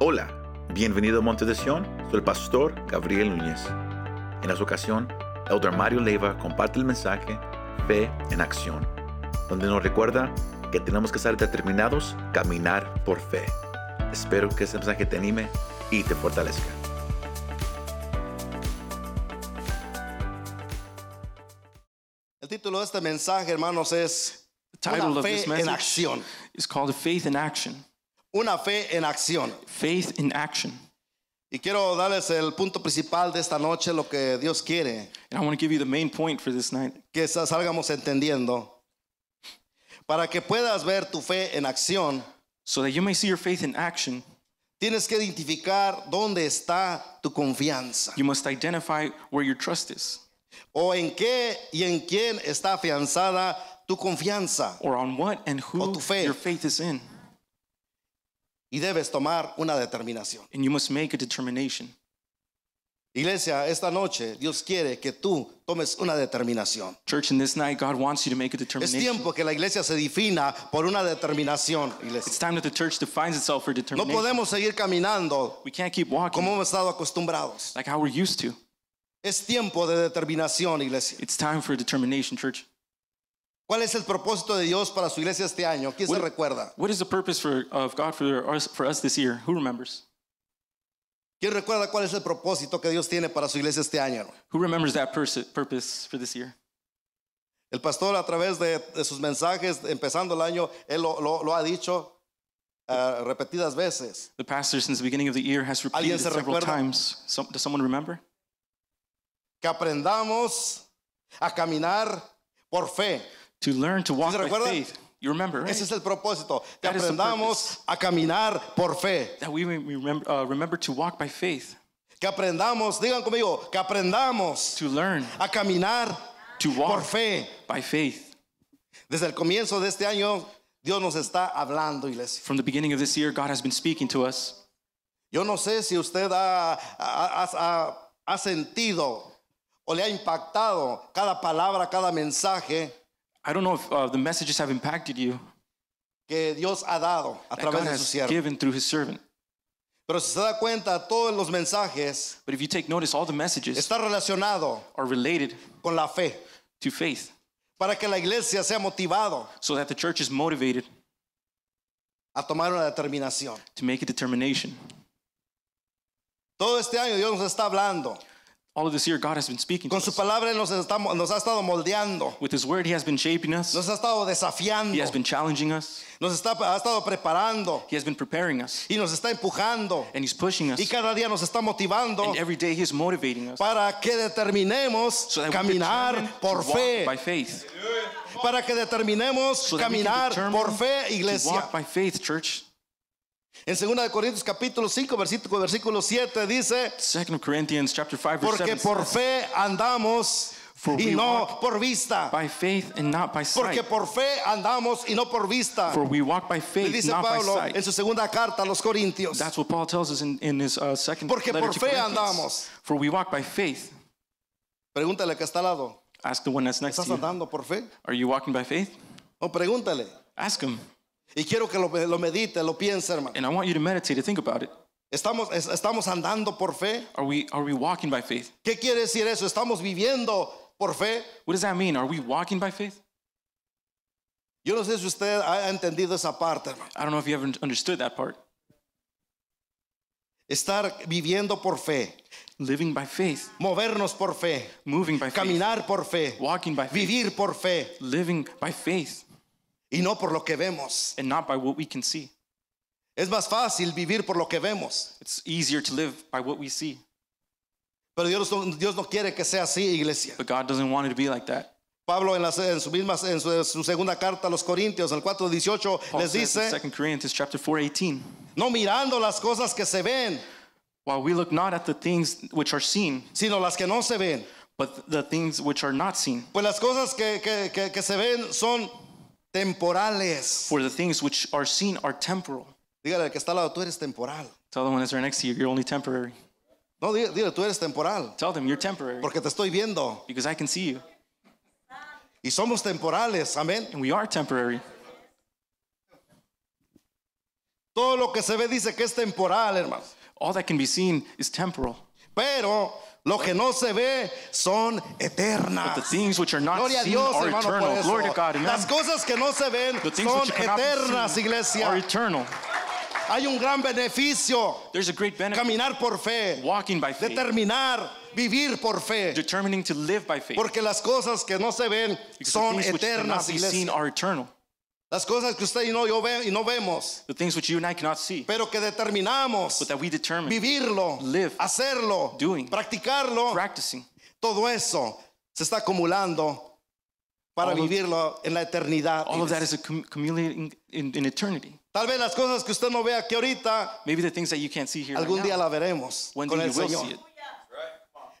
Hola, bienvenido a Monte de Sion, soy el pastor Gabriel Núñez. En esta ocasión, Elder Mario Leiva comparte el mensaje Fe en Acción, donde nos recuerda que tenemos que estar determinados a caminar por fe. Espero que este mensaje te anime y te fortalezca. El título de este mensaje, hermanos, es title this en message acción. is called Faith in Action. Una fe en acción. Faith in Action. Y quiero darles el punto principal de esta noche, lo que Dios quiere, And I want to give you the main point for this night que sa- salgamos entendiendo. Para que puedas ver tu fe en acción, so that you may see your faith in action. tienes que identificar dónde está tu confianza You must identify where your trust is o en qué y en quién está afianzada tu confianza. or on what and O who tu fe. your faith is in. Y debes tomar una determinación. And you must make a determination. Iglesia, esta noche Dios quiere que tú tomes una determinación. Church, in this night, God wants you to make a Es determination. tiempo que la iglesia se defina por una determinación, iglesia. It's time that the church defines itself for No determination. podemos seguir caminando We can't keep walking como hemos estado acostumbrados. like how we're used to. Es tiempo de determinación, iglesia. It's time for determination, church. ¿Cuál es el propósito de Dios para su iglesia este año? ¿Quién se What- recuerda? What is the purpose for, of God for us, for us this year? Who remembers? ¿Quién recuerda cuál es el propósito que Dios tiene para su iglesia este año? Who remembers that pers- purpose for this year? El pastor a través de, de sus mensajes, empezando el año, él lo, lo- lo ha dicho ah, repetidas veces. The pastor, since the beginning of the year, has repeated ¿Alguien it se several recuerda? times. Some, does someone remember? Que aprendamos a caminar por fe. To learn to walk se by faith. You remember, right? Ese es el propósito. Que That is the aprendamos a caminar por fe. that we may remember, uh, remember to walk by faith. Que aprendamos, digan conmigo, que aprendamos To learn a caminar to por walk fe. by faith. Desde el comienzo de este año, Dios nos está hablando, iglesia. From the beginning of this year, God has been speaking to us. Yo no sé si usted ha, ha- ha- ha- ha sentido o le ha impactado cada palabra, cada mensaje I don't know if uh, the messages have impacted you que Dios ha dado a that través God de su has siervo. given through His servant. Pero si se da cuenta, todos los mensajes But if you take notice, all the messages está relacionado are related con la fe to faith, para que la iglesia sea motivado so that the church is motivated a tomar una determinación. to make a determination. Todo este año Dios nos está hablando. All of this year, God has been speaking to su us. palabra Él nos, está- nos ha estado moldeando, With His word, He has been shaping us. nos ha estado desafiando, He has been challenging us. nos está, ha estado preparando He has been preparing us. y nos está empujando. And He's pushing us. Y cada día nos está motivando And every day He is motivating us. para que determinemos So that we caminar determine por to walk fe. by faith. Para que determinemos So that we can caminar determine por fe, to iglesia. walk by faith, church. En 2 de Corintios capítulo 5, versículo, versículo 7 dice, 2 Corinthians chapter 5 verse porque 7 por says, fe andamos For y no por vista. by faith and not by Porque sight. por fe andamos y no por vista. For we walk by Le faith, dice not by Pablo en sight. su segunda carta a los Corintios. That's what Paul tells us in, in his uh, second Porque letter por to fe Corinthians. andamos. For we walk by faith. Pregúntale que está al lado. Ask the one that's next to ¿Estás you. andando por fe? Are you walking by faith? O pregúntale. Ask him. Y quiero que lo, lo medite, lo piense, hermano. And I want you to meditate to think about it. ¿Estamos, es- ¿Estamos andando por fe? Are we are we walking by faith? ¿Qué quiere decir eso? ¿Estamos viviendo por fe? What does that mean? Are we walking by faith? Yo no sé si usted ha entendido esa parte, hermano. I don't know if you ever understood that part. Estar viviendo por fe, Living by faith, movernos por fe, moving by faith, caminar por fe, walking by faith, vivir por fe living by faith, y no por lo que vemos. and not by what we can see. Es más fácil vivir por lo que vemos, It's easier to live by what we see. pero Dios no, Dios no quiere que sea así, iglesia. But God doesn't want it to be like that. Pablo en, en su misma en su, su segunda carta a los Corintios, el 4:18 Paul les says dice, in 2 Corinthians chapter 4, 18, no mirando las cosas que se ven, while we look not at the things which are seen, sino las que no se ven. but the things which are not seen. Pues las cosas que, que- que- que se ven son temporales. For the things which are seen are temporal. Dígale al que está al lado, tú eres temporal. Tell the one that's right next to you, you're only temporary. No, dile, dile, tú eres temporal, Tell them you're temporary porque te estoy viendo. because I can see you. Y somos temporales, amén. And we are temporary. Todo lo que se ve dice que es temporal, hermano. All that can be seen is temporal. Pero lo que no se ve son eternas. The things which are not Gloria a seen Dios, are hermano, eternal. Glory to God. Amen. Las cosas que no se ven The things son which eternas, seen iglesia. are eternal. Hay un gran beneficio. There's a great benefit Caminar por fe. walking by faith, Determinar vivir por fe. determining to live by faith. Porque las cosas que no se ven Because son eternas, iglesia. are eternal. Las cosas que usted y no yo ve y no vemos, The things which you and I cannot see, pero que determinamos but that we determine vivirlo, live, hacerlo, doing, practicarlo, practicing. todo eso se está acumulando para All of- vivirlo en la eternidad. All of that is accum- accumulating in, in eternity. Tal vez las cosas que usted no ve aquí ahorita, Maybe the things that you can't see here right algún día now, la veremos one con day el you will Señor. see it.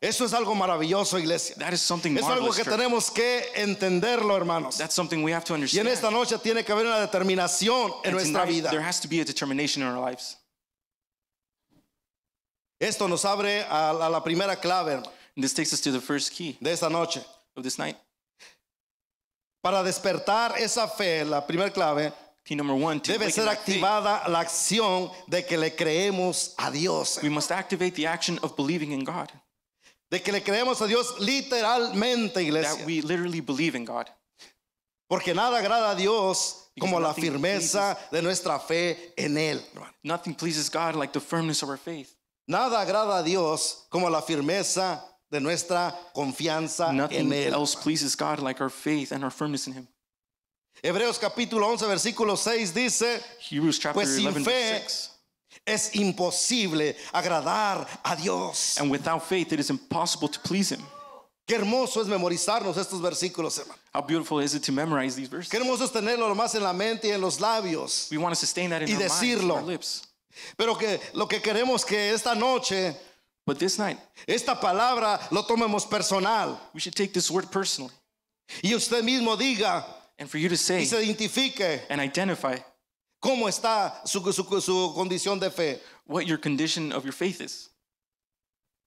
Eso es algo maravilloso, iglesia. That is something Es algo que tenemos que entenderlo, hermanos. That's something we have to Y en understand. esta noche tiene que haber una determinación en And nuestra tonight, vida. there has to be a determination in our lives. Esto nos abre a, a la primera clave hermano, And this takes us to the first key de esta noche. of this night. Para despertar esa fe, la primera clave, Key number one, debe ser activada la acción de que le creemos a Dios. we must activate the action of believing in God. De que le creemos a Dios literalmente, That iglesia. we literally believe in God. Porque nada agrada a Dios Because como la nothing firmeza de nuestra fe en Él. Nothing pleases God like the firmness of our faith. Nada agrada a Dios como la firmeza de nuestra confianza en Nothing Él. else pleases God like our faith and our firmness in Him. Hebreos capítulo 11, versículo 6 dice, Hebrews chapter Pues sin 11, fe- verse 6. Es imposible agradar a Dios. And without faith, it is impossible to please Him. Qué hermoso es memorizarnos estos versículos, hermano. How beautiful is it to memorize these verses? Qué hermoso es tenerlo más en la mente y en los labios. We want to sustain that in Y our minds, decirlo. our lips. Pero que lo que queremos que esta noche, But this night, esta palabra lo tomemos personal. we should take this word personally. Y usted mismo diga And for you to y say se identifique and identify cómo está su, su- su condición de fe. what your condition of your faith is.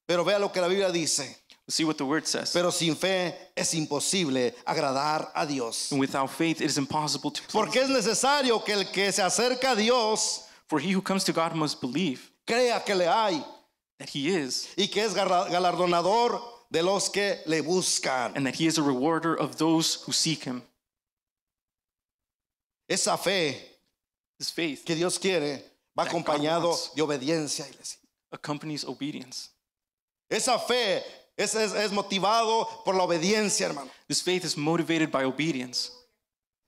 Pero vea lo que la Biblia dice. See what the word says. Pero sin fe es imposible agradar a Dios. And without faith, it is impossible to please. Porque es necesario que el que se acerca a Dios For he who comes to God must believe crea que le hay that he is, y que es galardonador de los que le buscan. and that he is a rewarder of those who seek him. Esa fe This faith que Dios quiere va That God acompañado wants. de obediencia. iglesia. accompanies obedience. Esa fe es, es- es motivado por la obediencia, hermano. This faith is motivated by obedience.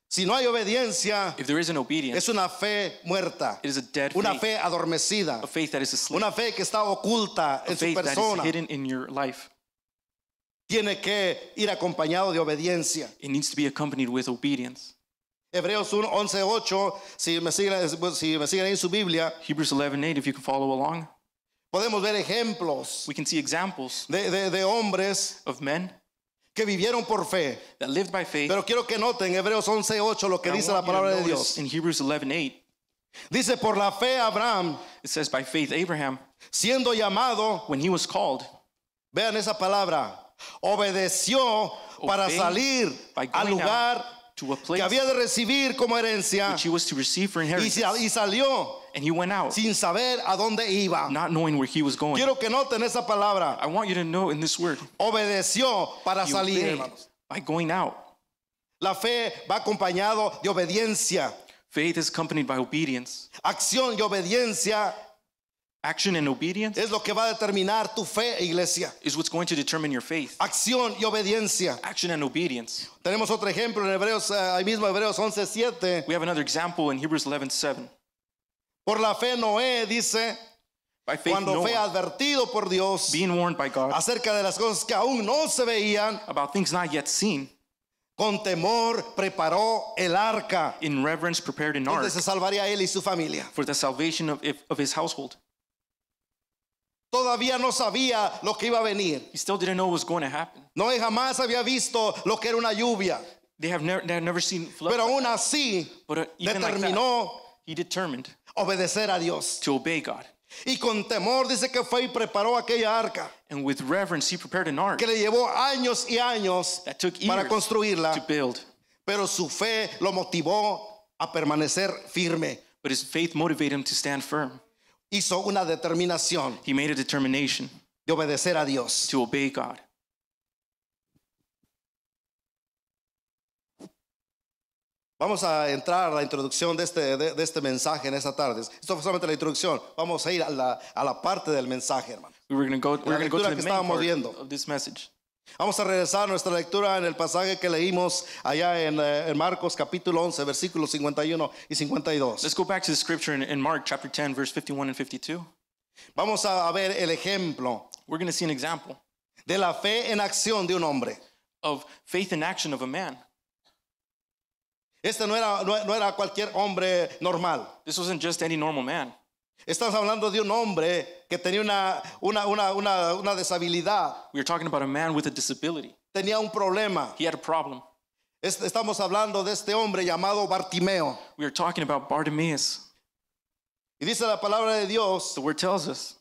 Si no hay obediencia, If there isn't obedience, es una fe muerta, it is a dead una faith, fe adormecida, a faith that is asleep, una fe que está oculta a en su faith that is persona. hidden in your life. Tiene que ir acompañado de obediencia. It needs to be accompanied with obedience. Hebreos 1, 11, 8, si me siguen, si me siguen en su Biblia, Hebrews 11:8, if you can follow along, podemos ver ejemplos we can see examples de, de- de hombres of men que vivieron por fe. that lived by faith. Pero quiero que noten Hebreos 11, 8 lo que dice la palabra de Dios. In Hebrews 11:8, Dice, por la fe Abraham, it says, "By faith Abraham, siendo llamado, when he was called, vean esa palabra, obedeció para salir al lugar to a que place había de recibir como herencia which he was to receive for y, inheritance, y salió and he went out, sin saber a dónde iba. not knowing where he was going." Quiero que noten esa palabra, I want you to know in this word, obedeció para he salir, hermanos. by going out. La fe va acompañado de obediencia, Faith is accompanied by obedience. acción y obediencia Action and obedience es lo que va a determinar tu fe, iglesia. is what's going to determine your faith. Acción y obediencia. Action and obedience. Tenemos otro ejemplo en Hebreos, eh, ahí mismo Hebreos 11:7. We have another example in Hebrews 11:7. Por la fe Noé dice, By faith, cuando fue Noah, advertido por Dios being warned by God acerca de las cosas que aún no se veían, about things not yet seen, con temor preparó el arca, in reverence prepared an donde ark se salvaría él y su familia. for the salvation of, of his household. Todavía no sabía lo que iba a venir. He still didn't know what was going to happen. Noé jamás había visto lo que era una lluvia, They have never, they have never seen flood, pero aún así but uh, even like that, determinó he determined obedecer a Dios. to obey God. Y con temor dice que fue y preparó aquella arca, And with reverence, he prepared an ark que le llevó años y años that took para construirla, to build. pero su fe lo motivó a permanecer firme. But his faith motivated him to stand firm. Hizo una determinación He made a determination de obedecer a Dios. to obey God. Vamos a entrar a la introducción de este, de, de este mensaje en esta tarde. Esto fue solamente la introducción. Vamos a ir a la, a la parte del mensaje, hermano. We were going to go, we're gonna go to the que main estábamos part viendo. of this message. Vamos a regresar a nuestra lectura en el pasaje que leímos allá en, eh, en Marcos capítulo 11, versículos 51 y 52. Let's go back to the scripture in, in Mark chapter 10, verse 51 and 52. Vamos a ver el ejemplo We're going to see an example de la fe en acción de un hombre. of faith in action of a man. Este no era, no, no era cualquier hombre normal. This wasn't just any normal man. Estamos hablando de un hombre que tenía una, una, una, una, una deshabilidad, We are talking about a man with a disability. tenía un problema. He had a problem. Es- Estamos hablando de este hombre llamado Bartimeo. We are talking about Bartimaeus. Y dice la palabra de Dios The word tells us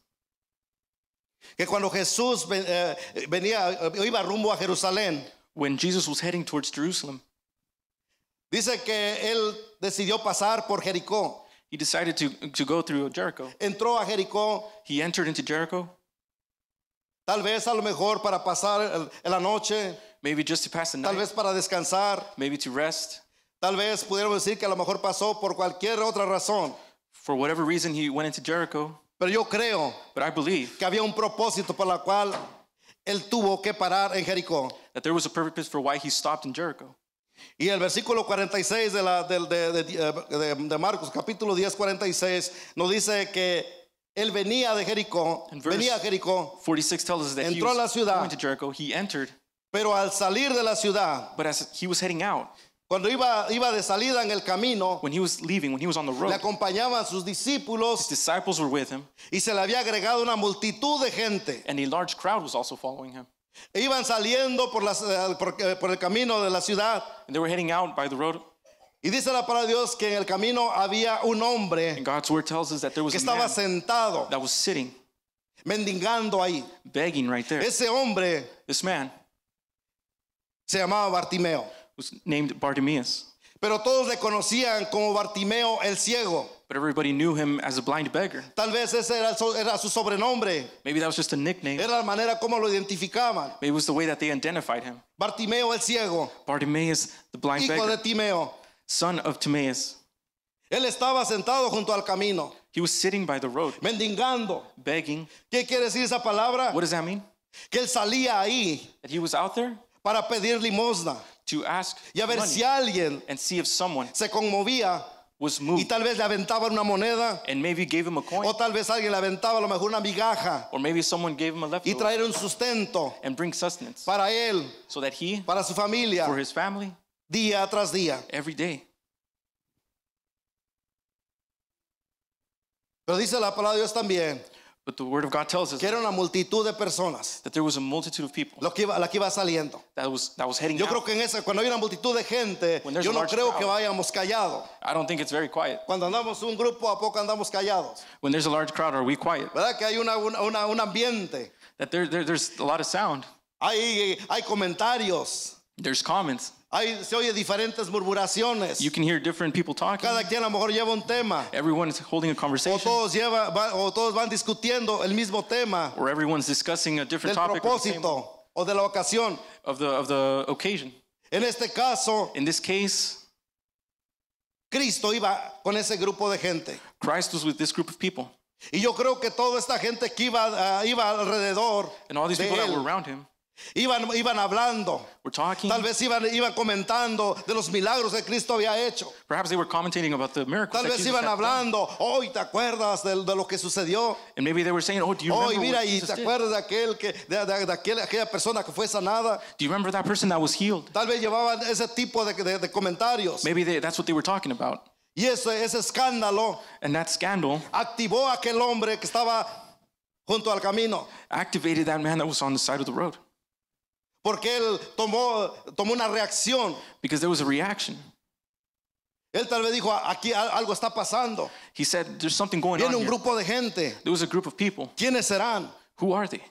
que cuando Jesús ven- eh, venía, eh, iba rumbo a Jerusalén, when Jesus was heading towards Jerusalem, dice que él decidió pasar por Jericó. He decided to, to go through Jericho. Entró a Jericó, He entered into Jericho, tal vez a lo mejor para pasar el- la noche, maybe just to pass the tal night, vez para descansar, maybe to rest. tal vez pudiéramos decir que a lo mejor pasó por cualquier otra razón. For whatever reason, he went into Jericho. Pero yo creo But I believe que había un propósito por la cual él tuvo que parar en Jericó. that there was a purpose for why he stopped in Jericho. Y el versículo 46 de, la, de, de- de- de Marcos, capítulo 10, 46, nos dice que él venía de Jericó, venía a Jericó, 46 tells us that he Entró a la ciudad. Jericho. He entered, pero al salir de la ciudad, but as he was heading out, cuando iba, iba de salida en el camino, when he was leaving, when he was on the le road, acompañaban sus his discípulos disciples were with him, y se le había agregado una multitud de gente. and a large crowd was also following him. Iban saliendo por, las- eh, por- eh, por el camino de la ciudad. And they were heading out by the road. Y dice la palabra de Dios que en el camino había un hombre And God's word tells us that there was que estaba sentado, that was sitting, mendigando ahí. begging right there. Ese hombre This man se llamaba Bartimeo. was named Bartimaeus, Pero todos le conocían como Bartimeo el ciego. But everybody knew him as a blind beggar. Tal vez ese era, so- era su sobrenombre. Maybe that was just a nickname. Era la manera como lo identificaban. Maybe it was the way that they identified him. Bartimeo el ciego, Bartimaeus, the blind hijo de beggar, Timeo. son of Timaeus. Él estaba sentado junto al camino, He was sitting by the road, mendigando. begging. ¿Qué quiere decir esa palabra? What does that mean? Que él salía ahí That he was out there para pedir limosna to ask y a ver money si alguien and see if someone se conmovía was y tal vez le aventaban una moneda. And maybe gave him a coin. O tal vez alguien le aventaba a lo mejor una migaja. Or maybe someone gave him a y traer un sustento and bring sustenance. para él, so that he, para su familia, for his family, día tras día. every day. Pero dice la palabra de Dios también But the word of God tells us que era una multitud de personas that there was a multitude of people lo que iba, la que iba saliendo. that was that was heading Yo creo que en esa, cuando hay una multitud de gente, When there's yo a no large creo crowd. que vayamos callados. I don't think it's very quiet. Cuando andamos un grupo, a poco andamos callados. When there's a large crowd, are we quiet? ¿Verdad que hay una- una- un ambiente? That there, there there's a lot of sound. Hay, hay comentarios. There's comments. Hay, se oye diferentes murmuraciones. You can hear different people talking. Cada quien a lo mejor lleva un tema. Everyone is holding a conversation, todos, lleva, va- o todos van discutiendo el mismo tema or everyone's discussing a different del topic of the, same- propósito o de la ocasión. of the of the occasion. En este caso, In this case, Cristo iba con ese grupo de gente. Christ was with this group of people, Y yo creo que toda esta gente que iba, ah, iba alrededor and all these people that were around him iban, iban hablando. were talking. Tal vez iban, iban comentando de los milagros que Cristo había hecho. Perhaps they were commentating about the miracles. Tal that vez Jesus iban had hablando, hoy te acuerdas de, de lo que sucedió. And maybe they were saying, "Oh, do you remember Hoy mira what y Jesus te did? acuerdas de aquel que de, de- de aquel- aquella persona que fue sanada. Do you remember that person that was healed?" Tal vez llevaban ese tipo de comentarios. Maybe they, that's what they were talking about. Y ese, ese escándalo And that scandal activó a aquel hombre que estaba junto al camino. activated that man that was on the side of the road Porque él tomó, tomó una reacción. because there was a reaction. Él tal vez dijo, aquí al- algo está pasando. He said, "There's something going Viene on un here." grupo de gente. There was a group of people. ¿Quiénes serán? Who are they?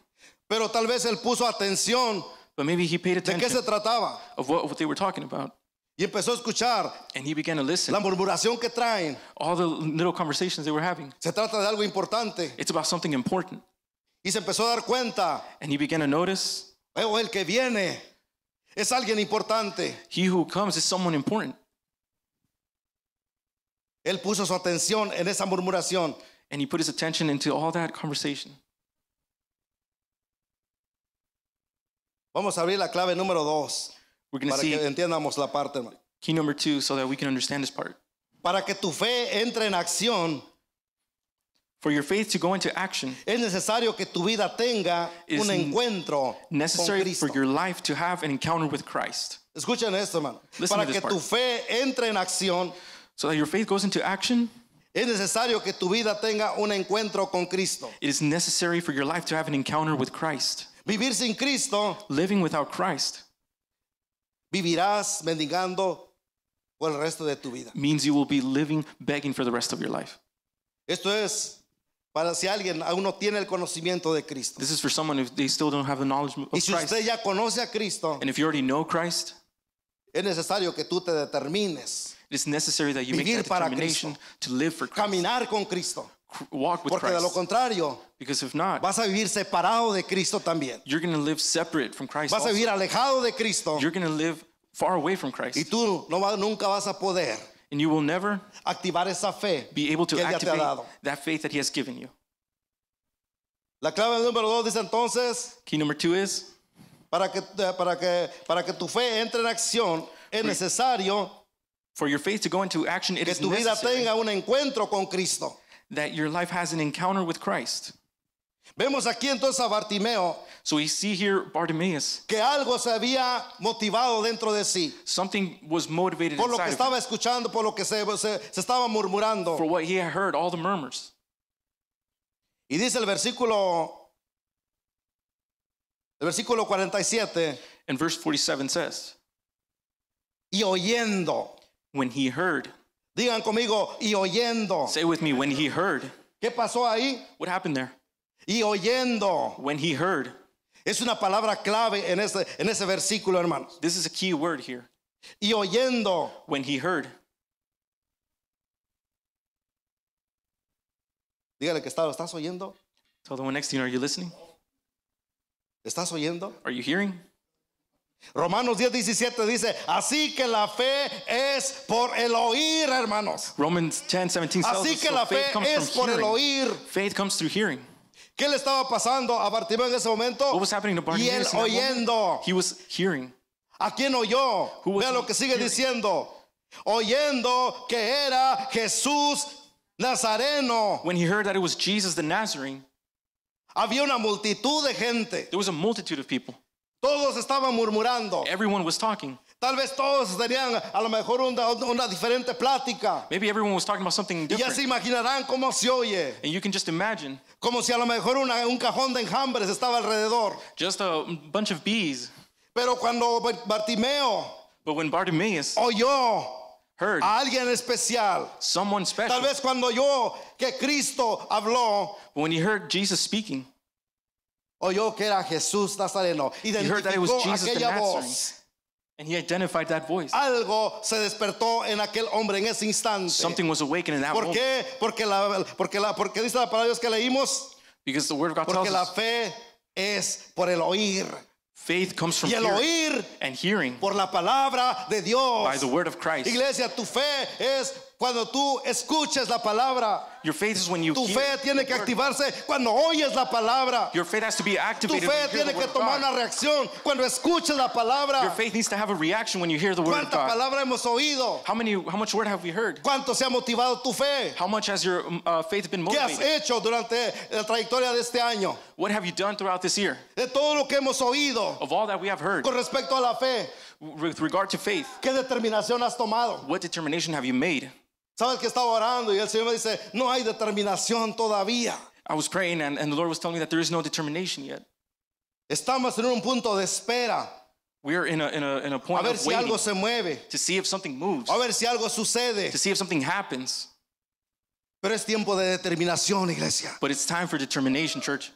Pero tal vez él puso atención But maybe he paid de qué se attention trataba. of what, what they were talking about. y empezó a escuchar and he began to listen. la murmuración que traen. All the little conversations they were having. Se trata de algo importante. It's about something important. Y se empezó a dar cuenta, And he began to notice "Oh, el que viene es alguien importante. he who comes is someone important. Él puso su atención en esa murmuración. And he put his attention into all that conversation. Vamos a abrir la clave número dos para que see entiendamos la parte, key number two so that we can understand this part. Para que tu fe entre en acción, For your faith to go into action, es necesario que tu vida tenga It is un encuentro con necessary Cristo. for your life to have an encounter with Christ. Escuchen esto, hermano. Listen Para to this que tu part. fe entre en acción, So that your faith goes into action, es necesario que tu vida tenga un encuentro con Cristo. it is necessary for your life to have an encounter with Christ. Vivir sin Cristo, Living without Christ vivirás mendigando por el resto de tu vida. means you will be living begging for the rest of your life. Esto es para si alguien aún no tiene el conocimiento de Cristo. This is for someone if they still don't have the knowledge of Y si Christ. usted ya conoce a Cristo, And if you already know Christ, es necesario que tú te determines it is necessary that you make that determination to live for Christ, caminar con Cristo, cr- walk with porque de lo Christ. contrario Because if not, vas a vivir separado de Cristo también. you're going to live separate from Christ. Vas a also. vivir alejado de Cristo You're going to live far away from Christ. y tú no va- nunca vas a poder And you will never activar esa fe be able to que Él ya te ha activate that faith that He has given you. La clave número dos dice entonces, Key number two is para que, eh, para que, para que tu fe entre en acción, es necesario for your faith to go into action, it que is tu vida necessary tenga un encuentro con Cristo. that your life has an encounter with Christ. Vemos aquí entonces a Bartimeo So we see here Bartimaeus, que algo se había motivado dentro de sí, something was motivated por lo que estaba escuchando, por lo que se, se, se estaba murmurando. for what he had heard, all the murmurs. Y dice el versículo, el versículo 47, And verse 47 says, y oyendo, When he heard, digan conmigo, y oyendo. say with me, when he heard, ¿Qué pasó ahí? what happened there? Y oyendo. When he heard, Es una palabra clave en ese, en ese versículo, hermanos. this is a key word here. Y oyendo. When he heard, Dígale que está, ¿lo estás oyendo? tell the one next to you, are you listening? ¿Estás oyendo? Are you hearing? Romanos 10, 17 dice, así que la fe es por el oír, hermanos. Romans 10, 17 tells Así us que so la fe es por el oír. Faith comes through hearing. ¿Qué le estaba pasando a Bartimeo en ese momento? What was happening to y él Bartimaeus in that moment? oyendo. He was hearing. ¿A quién oyó? Who was Vea lo he que sigue hearing? diciendo. Oyendo que era Jesús Nazareno. When he heard that it was Jesus the Nazarene, Había una multitud de gente. there was a multitude of people. Todos estaban murmurando. Everyone was talking. Tal vez todos tenían a lo mejor una, una diferente plática. Maybe everyone was talking about something Y ya different. se imaginarán cómo se oye. And you can just imagine Como si a lo mejor una- un cajón de enjambres estaba alrededor. just a bunch of bees. Pero cuando Bartimeo But when Bartimaeus oyó heard a alguien especial, someone tal special, vez cuando oyó que Cristo habló, when he heard Jesus speaking, oyó que era Jesús Nazareno. heard that it was Identificó Jesus the aquella Nazarene. And he identified that voice, Algo se despertó en aquel hombre en ese instante. something was awakened in that ¿Por moment. qué? Porque, la, porque, la, porque dice la palabra de Dios que leímos. Because the word of God tells Porque la fe es por el oír. faith comes from Y el hearing oír and hearing por la palabra de Dios. by the word of Christ. Iglesia, tu fe es cuando tú escuches la palabra. Your faith is when you Tu hear fe tiene que the word. activarse cuando oyes la palabra. Your faith has to be Tu activated fe when you hear tiene the que of tomar God. una reacción cuando escuches la Your palabra. faith needs to have a reaction when you hear the word of ¿Cuánta God. palabra hemos oído? How many? How much word have we heard? ¿Cuánto se ha motivado tu fe? How much has your um, uh, faith been ¿Qué has motivated? hecho durante la trayectoria de este año? What have you done throughout this year? De todo lo que hemos oído Of all that we have heard con respecto a la fe, with regard to faith, ¿qué determinación has tomado? what determination have you made? Sabes que estaba orando y el Señor me dice, no hay determinación todavía. I was praying and, and the Lord was telling me that there is no determination yet. Estamos en un punto de espera. We're in a, in a, in a A point ver of si algo se mueve. to see if something moves, A ver si algo sucede. to see if something happens. Pero es tiempo de determinación, iglesia. But it's time for determination, church.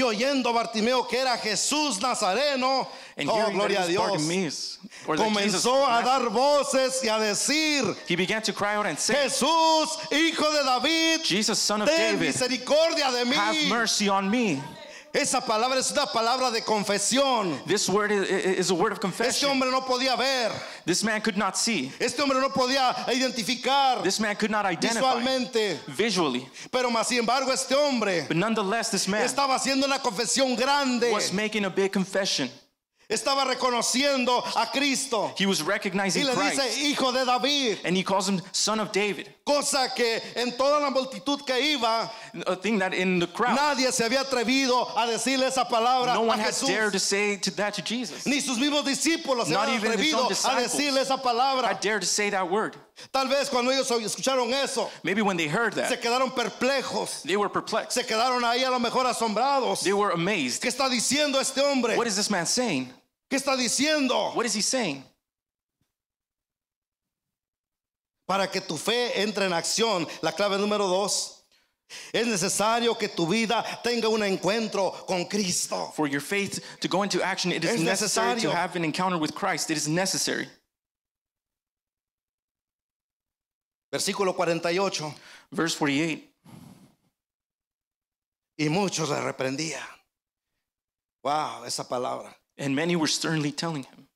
Y oyendo Bartimeo que era Jesús Nazareno, And oh, gloria a Dios, comenzó a dar voces y a decir, he began to cry out and say, Jesús, hijo de David, Jesus, son of ten David, misericordia de have mí. mercy on me. Esa palabra es una palabra de confesión. This word is, is a word of Este confession. hombre no podía ver, This man could not see. este hombre no podía identificar This man could not identify visualmente, visually. pero más sin embargo este hombre But nonetheless, this man estaba haciendo una confesión grande, was making a big confession. Estaba reconociendo a Cristo He was y recognizing le dice Christ. hijo de David, And he calls him son of David. cosa que en toda la multitud que iba A thing that in the crowd, nadie se había atrevido a decirle esa palabra no a one had Jesús. dared to say to that to Jesus. Ni sus mismos discípulos se Not habían atrevido a decirle esa palabra. Had dared to say that word. Tal vez cuando ellos escucharon eso, Maybe when they heard se that, quedaron perplejos, they were perplexed. se quedaron ahí a lo mejor asombrados. They were amazed. ¿Qué está diciendo este hombre? What is this man saying? ¿Qué está diciendo? What is he saying? Para que tu fe entre en acción, la clave número dos, es necesario que tu vida tenga un encuentro con Cristo. For your faith to go into action, it is Es necessary necesario. to have an encounter with Christ. It is necessary. Versículo 48. Verse 48. Y muchos le reprendían. Wow, esa palabra. And many were sternly telling him.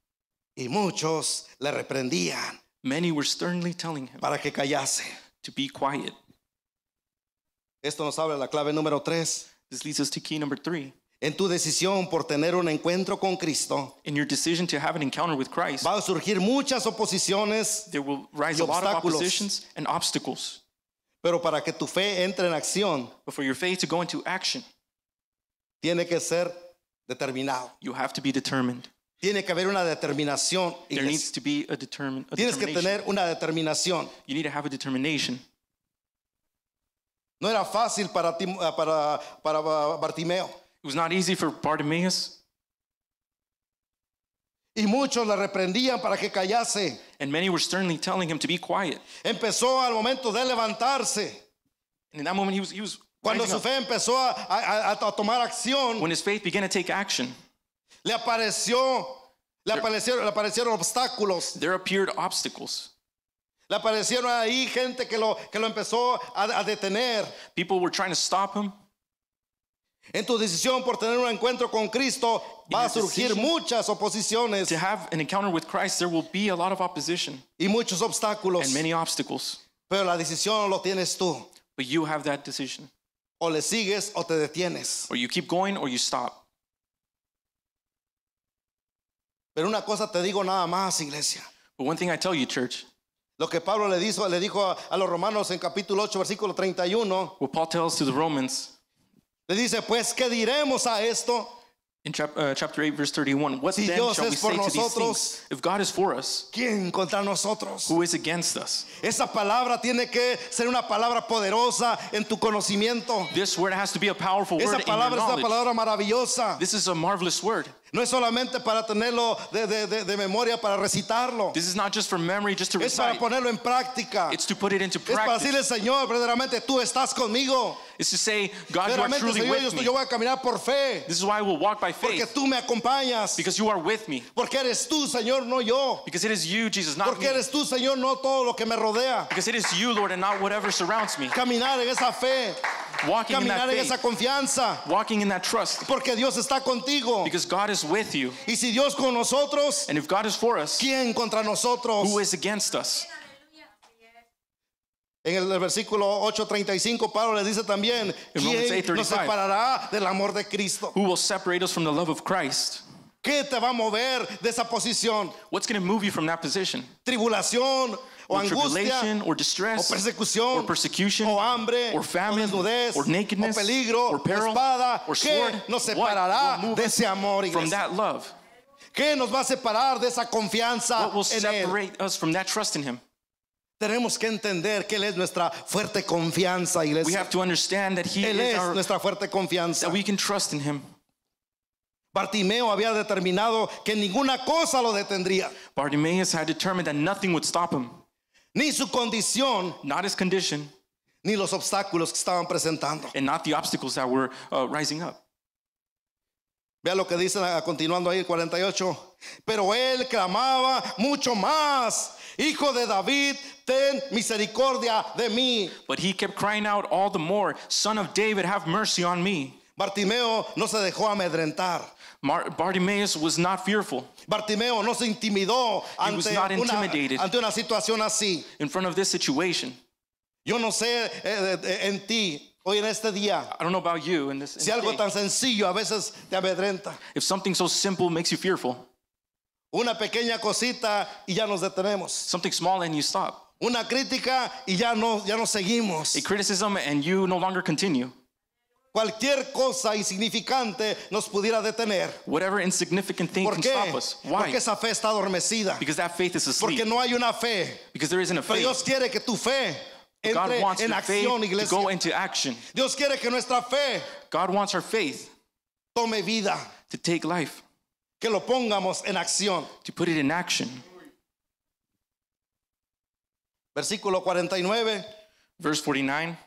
Y muchos le reprendían Many were sternly telling him para que callase. to be quiet. Esto nos habla de la clave número. This leads us to key number three. En tu decisión por tener un encuentro con Cristo, In your decision to have an encounter with Christ, a surgir muchas oposiciones, there will rise a lot of obstáculos. oppositions and obstacles. pero para que tu fe entre en acción, But for your faith to go into action, tiene que ser determinado. you have to be determined. Tiene que haber una determinación. There needs to be a, determin- a Tienes que determination. tener una determinación. You need to have a determination. No era fácil para, Tim- ah, para, para Bartimeo. It was not easy for Bartimaeus, Y muchos le reprendían para que callase. and many were sternly telling him to be quiet. Empezó al momento de levantarse. And in that moment, he was, he was Cuando su fe empezó a, a- a- tomar acción, when his faith began to take action, le apareció, le aparecieron, le aparecieron obstáculos. there appeared obstacles. Le aparecieron ahí gente que lo, que lo empezó a, a detener. People were trying to stop him. En tu decisión por tener un encuentro con Cristo va a surgir muchas oposiciones To have an encounter with Christ, there will be a lot of opposition y muchos obstáculos. and many obstacles. Pero la decisión lo tienes tú. But you have that decision. O le sigues o te detienes. Or you keep going or you stop. Pero una cosa te digo nada más, iglesia. But one thing I tell you, church, Lo que Pablo le dijo, le dijo a, a los romanos en capítulo 8, versículo 31, what Paul tells to the Romans le dice, pues, ¿qué diremos a esto? In chap- uh, chapter 8, verse 31, what Si then Dios shall we say to these things? If God is for us, ¿Quién contra nosotros? who is against us? Esa palabra tiene que ser una palabra poderosa en tu conocimiento. This word has to be a powerful Esa word in your es una knowledge. palabra maravillosa. This is a marvelous word. No es solamente para tenerlo de, de- de- de memoria, para recitarlo. This is not just for memory, just to Es para recite. ponerlo en práctica. It's to put it into practice. Es para decirle, Señor, verdaderamente tú estás conmigo. It's to say, God, you are truly Señor, yo, with me. yo voy a caminar por fe. This is why I will walk by Porque faith. tú me acompañas. Because you are with me. Porque eres tú, Señor, no yo. Because it is you, Jesus, not Porque me. eres tú, Señor, no todo lo que me rodea. Because it is you, Lord, and not whatever surrounds me. Caminar en esa fe. Walking in that Caminar en esa faith. confianza. Walking in that trust. Porque Dios está contigo. Because God is with you. Y si Dios con nosotros, And if God is for us, ¿quién contra nosotros? who is against us? En el versículo 8:35 Pablo le dice también, ¿quién nos 8:35? separará del amor de Cristo? Who will separate us from the love of Christ? ¿Qué te va a mover de esa posición? What's going to move you from that position? ¿Tribulación o Or angustia? or ¿O distress, persecución? or persecution, ¿O hambre? or famine, ¿O desnudez? or nakedness, ¿O peligro? or peril, ¿O espada? or ¿Qué sword? nos separará de ese amor, From that love. ¿Qué nos va a separar de esa confianza What will en Él? separate us from that trust in Him? Tenemos que entender que Él es nuestra fuerte confianza, We iglesia. have to understand that He Él is es our, nuestra fuerte confianza. that we can trust in Him. Bartimeo había determinado que ninguna cosa lo detendría, Bartimaeus had determined that nothing would stop him, ni su condición, not his condition, ni los obstáculos que estaban presentando. and not the obstacles that were uh, rising up. Vea lo que dice continuando ahí el 48. Pero él clamaba mucho más, Hijo de David, ten misericordia de mí. But he kept crying out all the more, Son of David, have mercy on me. Bartimeo no se dejó amedrentar. Mar- Bartimaeus was not fearful Bartimeo no se intimidó He was ante not una, ante una situación así. in front of this situation. Yo no sé eh, eh, en ti, hoy en este día, I don't know about you in this. in si algo tan sencillo a veces te amedrenta. if something so simple makes you fearful, Una pequeña cosita y ya nos detenemos. something small and you stop, Una crítica y ya no, ya no seguimos. a criticism and you no longer continue. Cualquier cosa insignificante nos pudiera detener. Whatever insignificant thing ¿Por can qué? stop us. Why? Porque esa fe está adormecida. because that faith is asleep. Porque no hay una fe. because there isn't a Pero faith. Dios quiere que tu fe God entre wants en your faith acción, to iglesia. go into action. Dios quiere que nuestra fe God wants our faith tome vida, to take life, que lo pongamos en acción. to put it in action. Versículo 49. Verse 49.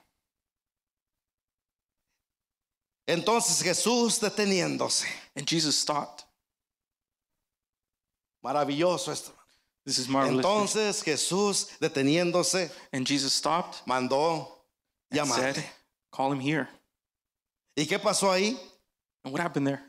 Entonces Jesús deteniéndose. And Jesus stopped. Maravilloso esto. This is marvelous. Entonces Jesús deteniéndose and Jesus stopped mandó and llamar. said, Call him here. ¿Y qué pasó ahí? And what happened there?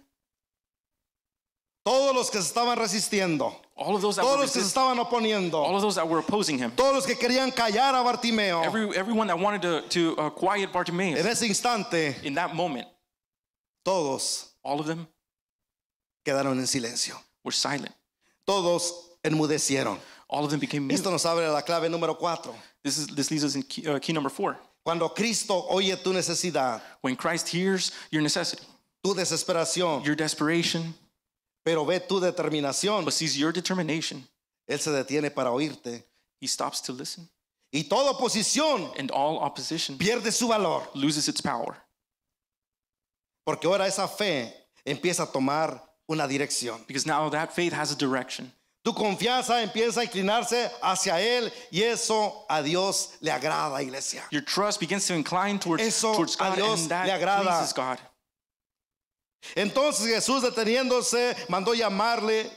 Todos los que se estaban resistiendo, All of those that todos were los que se estaban oponiendo, all of those that were opposing him, todos los que querían callar a Bartimeo, every, everyone that wanted to, to uh, quiet en Bartimaeus, ese instante, in that moment, todos all of them quedaron en silencio. were silent. Todos enmudecieron. All of them became mute. Esto nos abre la clave número cuatro. This, is, this leads us in key, uh, key number four. Cuando Cristo oye tu necesidad, When Christ hears your necessity, tu desesperación, your desperation, pero ve tu determinación, but sees your determination, Él se detiene para oírte. he stops to listen. Y toda oposición And all opposition pierde su valor, loses its power. porque ahora esa fe empieza a tomar una dirección. Because now that faith has a direction. Tu confianza empieza a inclinarse hacia Él y eso a Dios le agrada, iglesia. Your trust begins to incline towards, Eso towards a Dios and that le agrada. God. Entonces Jesús deteniéndose mandó llamarle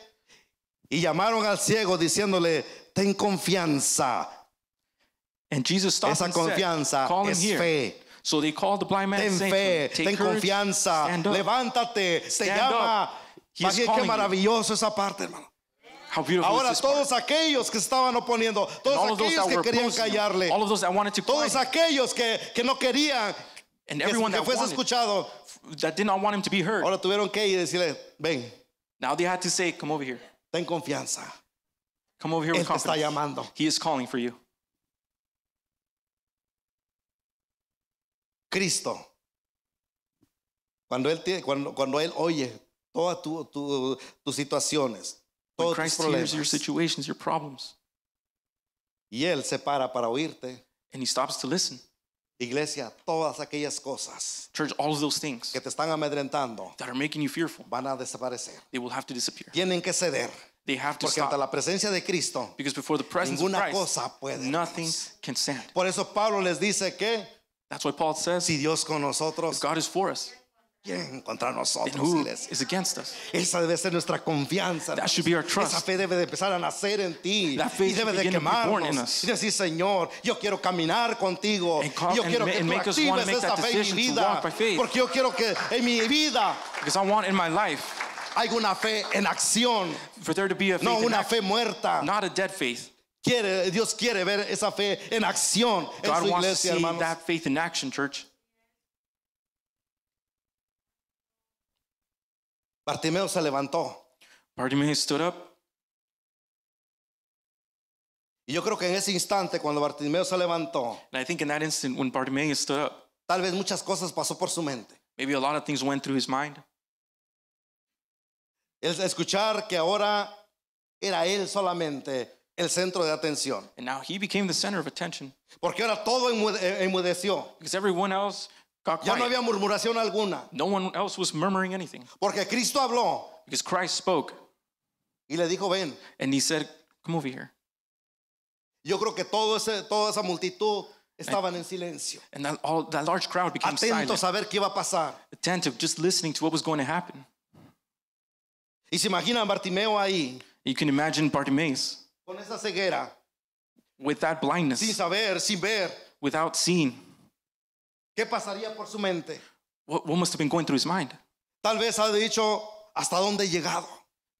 y llamaron al ciego diciéndole, ten confianza. And Jesus stopped Esa and said, confianza Call him es here. fe. So they called the blind man, Ten saying fe, him, Take ten courage, confianza, levántate, te Stand llama. qué calling you. maravilloso esa parte, hermano. How beautiful Ahora is this part. todos aquellos que estaban oponiendo, todos aquellos que querían him, callarle, todos him, aquellos que, que no querían and everyone que that fuese wanted, escuchado, that did not want him to be heard. ahora tuvieron que ir y decirle, ven, Now they had to say, Come over here. ten confianza. Come over here Él with te está confidence. llamando. He is calling for you. Cristo, cuando Él, tiene- cuando, cuando él oye todas tu- tu- tus situaciones, When todos tus Christ hears your problemas, situations, your problems, y Él se para para oírte, and he stops to listen. Iglesia, todas aquellas cosas Church, all of those things que te están amedrentando that are making you fearful, van a desaparecer. they will have to disappear. Tienen que ceder, They have to porque ante stop. la presencia de Cristo, Because before the presence of ninguna Christ, cosa puede. nothing can stand. Por eso Pablo les dice que That's why Paul says, si Dios con if nosotros, God is for us, ¿quién contra nosotros? iglesia? is against us? Esa debe ser nuestra confianza. That should be our Esa trust. fe debe de empezar a nacer en ti That y faith debe should de quemarnos us. y decir, Señor, yo quiero caminar contigo. And call- yo and quiero ma- que and tú actives esa fe en mi vida. Porque yo quiero que en mi vida Because I want in my life haya una fe en acción, for there to be a faith, no una fe muerta. not a dead faith. Quiere, Dios quiere ver esa fe en acción en God su wants to iglesia, see hermanos. that faith in action, church. Bartimeo se levantó. Bartimaeus stood up, Y yo creo que en ese instante, cuando Bartimeo se levantó, and I think in that instant when Bartimaeus stood up, tal vez muchas cosas pasó por su mente. maybe a lot of things went through his mind. El escuchar que ahora era él solamente el centro de atención. And now he became the center of attention Porque ahora todo enmude- eh, enmudeció. because everyone else Ya no había murmuración alguna. No one else was murmuring anything Porque Cristo habló because Christ spoke y le dijo, ven. and he said, Come over here. Yo creo que todo ese, toda esa multitud estaban en silencio. And that, all, that large crowd became Atentos silent, a ver qué iba a pasar. attentive, just listening to what was going to happen. Y se imaginan Bartimeo ahí, You can imagine Bartimaeus con esa ceguera, with that sin blindness, saber, sin ver. without seeing. ¿Qué pasaría por su mente? What, what must have been going through his mind? Tal vez ha dicho, ¿hasta dónde he llegado?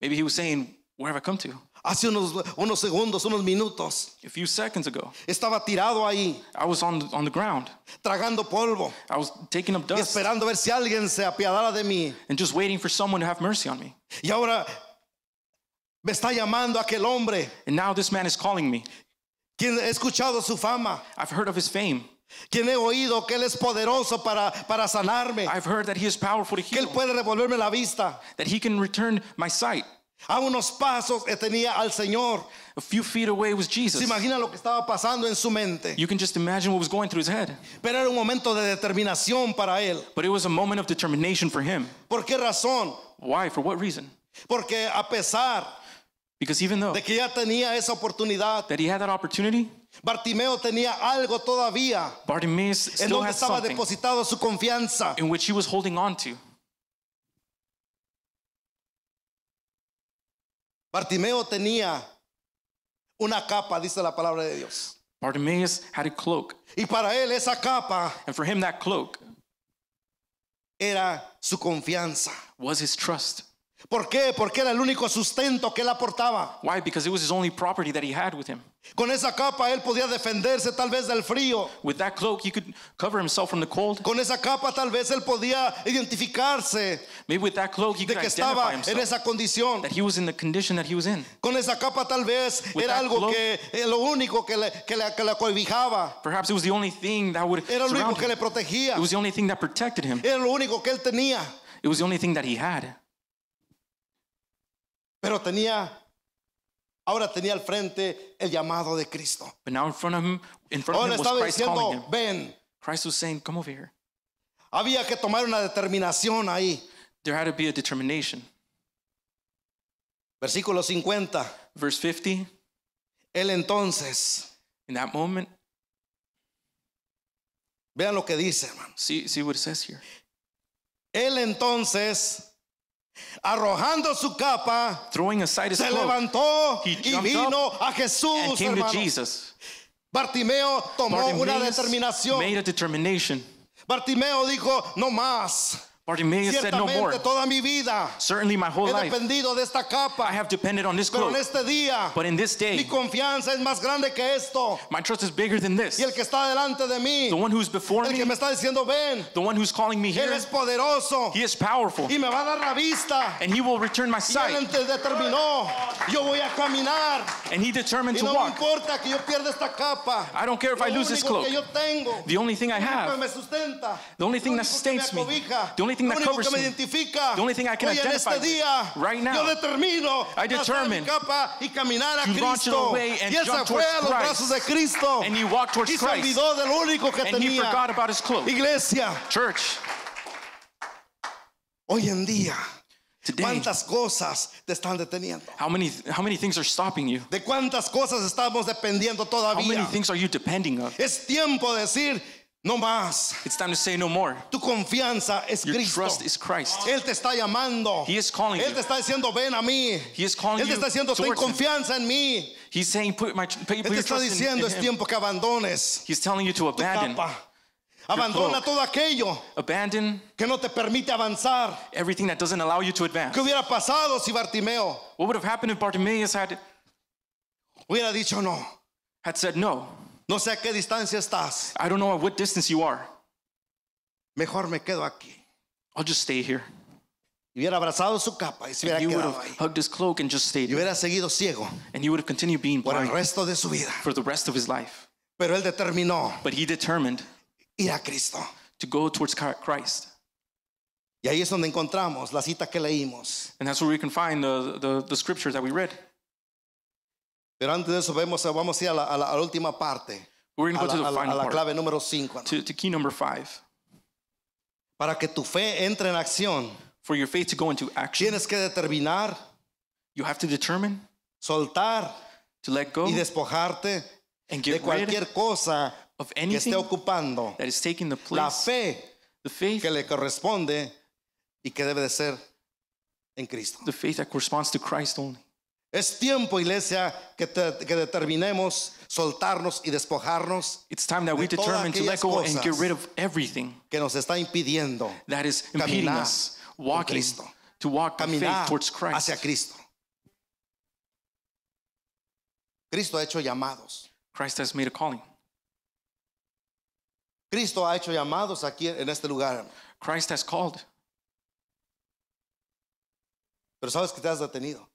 Maybe he was saying, Where have I come to? Hace unos, unos segundos, unos minutos, A few seconds ago, estaba tirado ahí, I was on the, on the ground. tragando polvo I was taking up y dust esperando ver si alguien se apiadara de mí. and just waiting for someone to have mercy on me. Y ahora me está llamando aquel hombre, And now this man is calling me. quien he escuchado su fama, I've heard of his fame. Quien he oído que él es poderoso para, para sanarme, I've heard that he is powerful to que él heal, puede revolverme la vista. that he can return my sight. A unos pasos que tenía al Señor. A few feet away was Se Jesus. imagina lo que estaba pasando en su mente. You can just imagine what was going through his head. Pero era un momento de determinación para él. But it was a moment of determination for him. ¿Por qué razón? Why? For what reason? Porque a pesar Because even though de que ya tenía esa oportunidad, that he had that opportunity, Bartimeo tenía algo todavía Bartimaeus en still donde had estaba something depositado su confianza. in which he was holding on to. Bartimeo tenía una capa, dice la palabra de Dios. Bartimaeus had a cloak, Y para él esa capa and for him that cloak era su confianza. was his trust. ¿Por qué? Porque era el único sustento que él aportaba. Why? Because it was his only property that he had with him. Con esa capa él podía defenderse tal vez del frío. With that cloak, he could cover himself from the cold. Con esa capa tal vez él podía identificarse Maybe with that cloak, he de could que estaba en esa condición. that he was in the condition that he was in. Con esa capa tal vez With era algo cloak- que eh, lo único que le, que le, que le cobijaba. Perhaps it was the only thing that would Era lo único que him. le protegía. It was the only thing that protected him. Era lo único que él tenía. It was the only thing that he had. Pero tenía, ahora tenía al frente el llamado de Cristo. But now in front of him, in front of Ahora him was estaba Christ calling him. diciendo, ven. Christ was saying, "Come over here." Había que tomar una determinación ahí. There had to be a determination. Versículo 50. Verse 50. Él entonces, In that moment, vean lo que dice, hermano. see see what it says here. Él entonces, arrojando su capa, Throwing aside his se cloak levantó He y jumped vino a and Jesús, came to hermano. Jesus. Bartimeo tomó una Bartimaeus determinación. made a determination. Bartimeo dijo, no más. Bartimaeus said, "No more." Toda mi vida Certainly, my whole he life, dependido de esta I have depended on this Pero en cloak. este día, But in this mi day, confianza es más grande que esto. my trust is bigger than this. Y el que está delante de mí, The one who's before el que me, me está diciendo, ven, the one who's calling me Él here, es poderoso he is powerful, y me va a dar la vista. and he will return my Y él sight. determinó, yo voy a caminar. And he determined Y to no me walk. importa que yo pierda esta capa. I don't care if I lose this cloak. que yo tengo, The only thing I lo have, me sustenta, the only thing that me sustains me, the only thing lo that único que me me, identifica. the only thing I can Hoy en identify este with, día, right now, yo determino I mi determine capa y caminar a to launch it Cristo. away and Y él se jump fue towards a los Christ. brazos de Cristo and he walked towards y se Christ, olvidó de lo único que and he tenía. forgot about his cloak. Iglesia, Church, hoy en día, today, ¿cuántas cosas te están deteniendo? how many how many things are stopping you? ¿De cuántas cosas estamos dependiendo How many todavía? things are you depending on? Es tiempo de decir, no más. It's time to say no more. Tu confianza es Your Cristo. trust is Christ. Él te está llamando. He is calling Él you. te está diciendo, ven a mí. He is calling Él te you está diciendo, ten towards him. confianza en mí. He's saying, put my put Él te está trust in, diciendo, es tiempo que abandones He's telling you to abandon. Abandona todo aquello abandon que no te permite avanzar. everything that doesn't allow you to advance. ¿Qué hubiera pasado si Bartimeo What would have happened if Bartimaeus had hubiera dicho no? had said no? No sé a qué distancia estás. I don't know at what distance you are. Mejor me quedo aquí. I'll just stay here. Y hubiera abrazado su capa y se hubiera He would quedado have ahí. hugged his cloak and just stayed Y hubiera seguido ciego And he would have continued being por el blind resto de su vida. for the rest of his life. Pero él determinó But he determined ir a Cristo. to go towards Christ. Y ahí es donde encontramos la cita que leímos. And that's where we can find the, the, the scripture that we read. Pero antes de eso vemos, vamos a ir a la, a la- a la última parte, We're going to go la, to the la- a final la part, clave número 5. to, to key number five. Para que tu fe entre en acción, For your faith to go into action, tienes que determinar, you have to determine soltar to let go y despojarte and de get rid cualquier cosa of que esté anything ocupando that is taking the la place, fe the faith que le corresponde y que debe de ser en Cristo. the faith that corresponds to Christ only. Es tiempo, iglesia, que, te- que determinemos soltarnos y despojarnos It's time that we De determine to let go and get rid of everything que nos está impidiendo that is impeding Caminar us walking Cristo. to walk by faith towards Christ. hacia Cristo. Cristo ha hecho llamados. Christ has made a calling. Cristo ha hecho llamados aquí en este lugar. Christ has called, Pero sabes que te has detenido.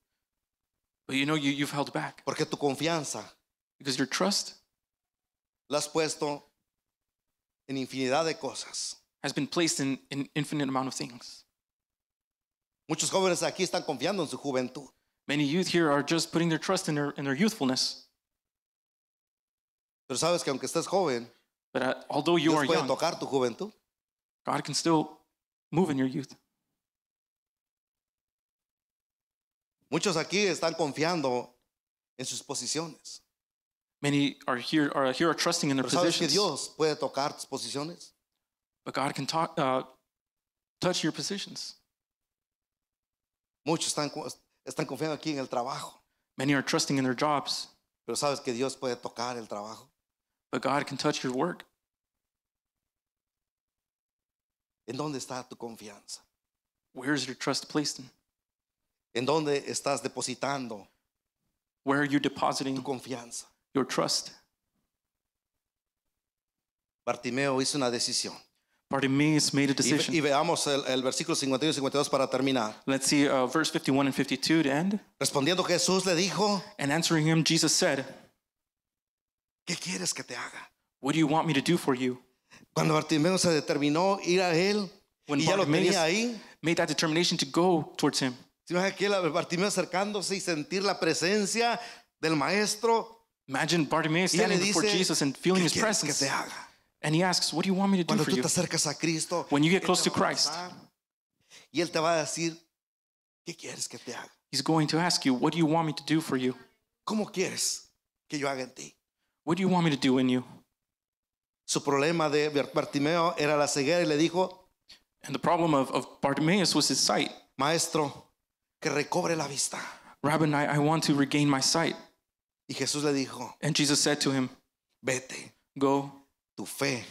But you know you, you've held back Porque tu confianza because your trust la has puesto en infinidad de cosas. has been placed in an infinite amount of things. Muchos jóvenes aquí están confiando en su juventud. Many youth here are just putting their trust in their, in their youthfulness. Pero sabes que aunque estés joven, But uh, although you Dios are puede young, tocar tu juventud. God can still move in your youth. Muchos aquí están confiando en sus posiciones. Many are here are here are trusting in their Pero sabes que positions, Dios puede tocar tus posiciones. but God can talk, uh, touch your positions. Muchos están, están confiando aquí en el trabajo. Many are trusting in their jobs, Pero sabes que Dios puede tocar el trabajo. but God can touch your work. ¿En dónde está tu confianza? Where is your trust placed in? ¿En dónde estás depositando Where are you tu depositing confianza? your trust? Bartimeo hizo una decisión. Bartimaeus made a Y, decision. y veamos el, el versículo 51 y 52 para terminar. Let's see uh, verse 51 and 52 to end. Respondiendo Jesús le dijo, And answering him, Jesus said, ¿qué quieres que te haga? What do you want me to do for you? Cuando Bartimeo se determinó ir a él When y ya lo Bartimaeus tenía ahí, made that determination to go towards him. ¿Se imagina que el Bartimeo acercándose y sentir la presencia del maestro? Imagine Bartimaeus standing before Jesus and feeling ¿qué his presence. And he asks, What do you want me to do Cuando for tú you? te acercas a Cristo, When you get close to Christ. y Él te va a decir, ¿qué quieres que te haga? He's going to ask you, What do you want me to do for you? ¿Cómo quieres que yo haga en ti? What do you want me to do in you? Su problema de Bartimeo era la ceguera y le dijo, And the problem of, of Bartimaeus was his sight. maestro, que recobre la vista. Rabbi, I, I want to regain my sight. Y Jesús le dijo, And Jesus said to him, vete, Go, tu fe.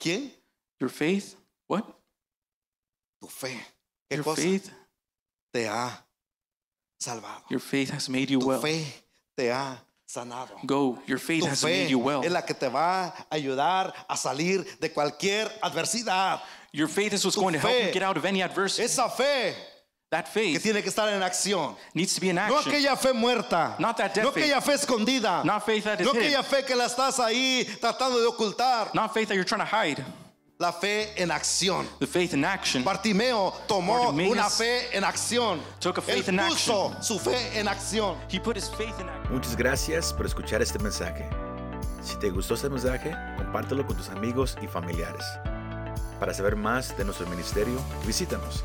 ¿Quién? your faith, what? Tu fe. ¿Qué Your cosa? faith, Te ha salvado. your faith has made you Tu well. fe te ha sanado. Go, your faith Tu has fe made you well. es la que te va a ayudar a salir de cualquier adversidad. Your faith is what's Tu going to help you get out of any adversity. Esa fe That que faith tiene que estar en acción. needs to be in No action. aquella fe muerta. Not that dead no faith. aquella fe escondida. Not faith that is no hidden. aquella fe que la estás ahí tratando de ocultar. Not faith that you're trying to hide. La fe en acción. The faith in action. Bartimeo tomó Bartimaeus una fe en acción. took a faith Él in puso su fe en acción. He put his faith in action. Muchas gracias por escuchar este mensaje. Si te gustó este mensaje, compártelo con tus amigos y familiares. Para saber más de nuestro ministerio, visítanos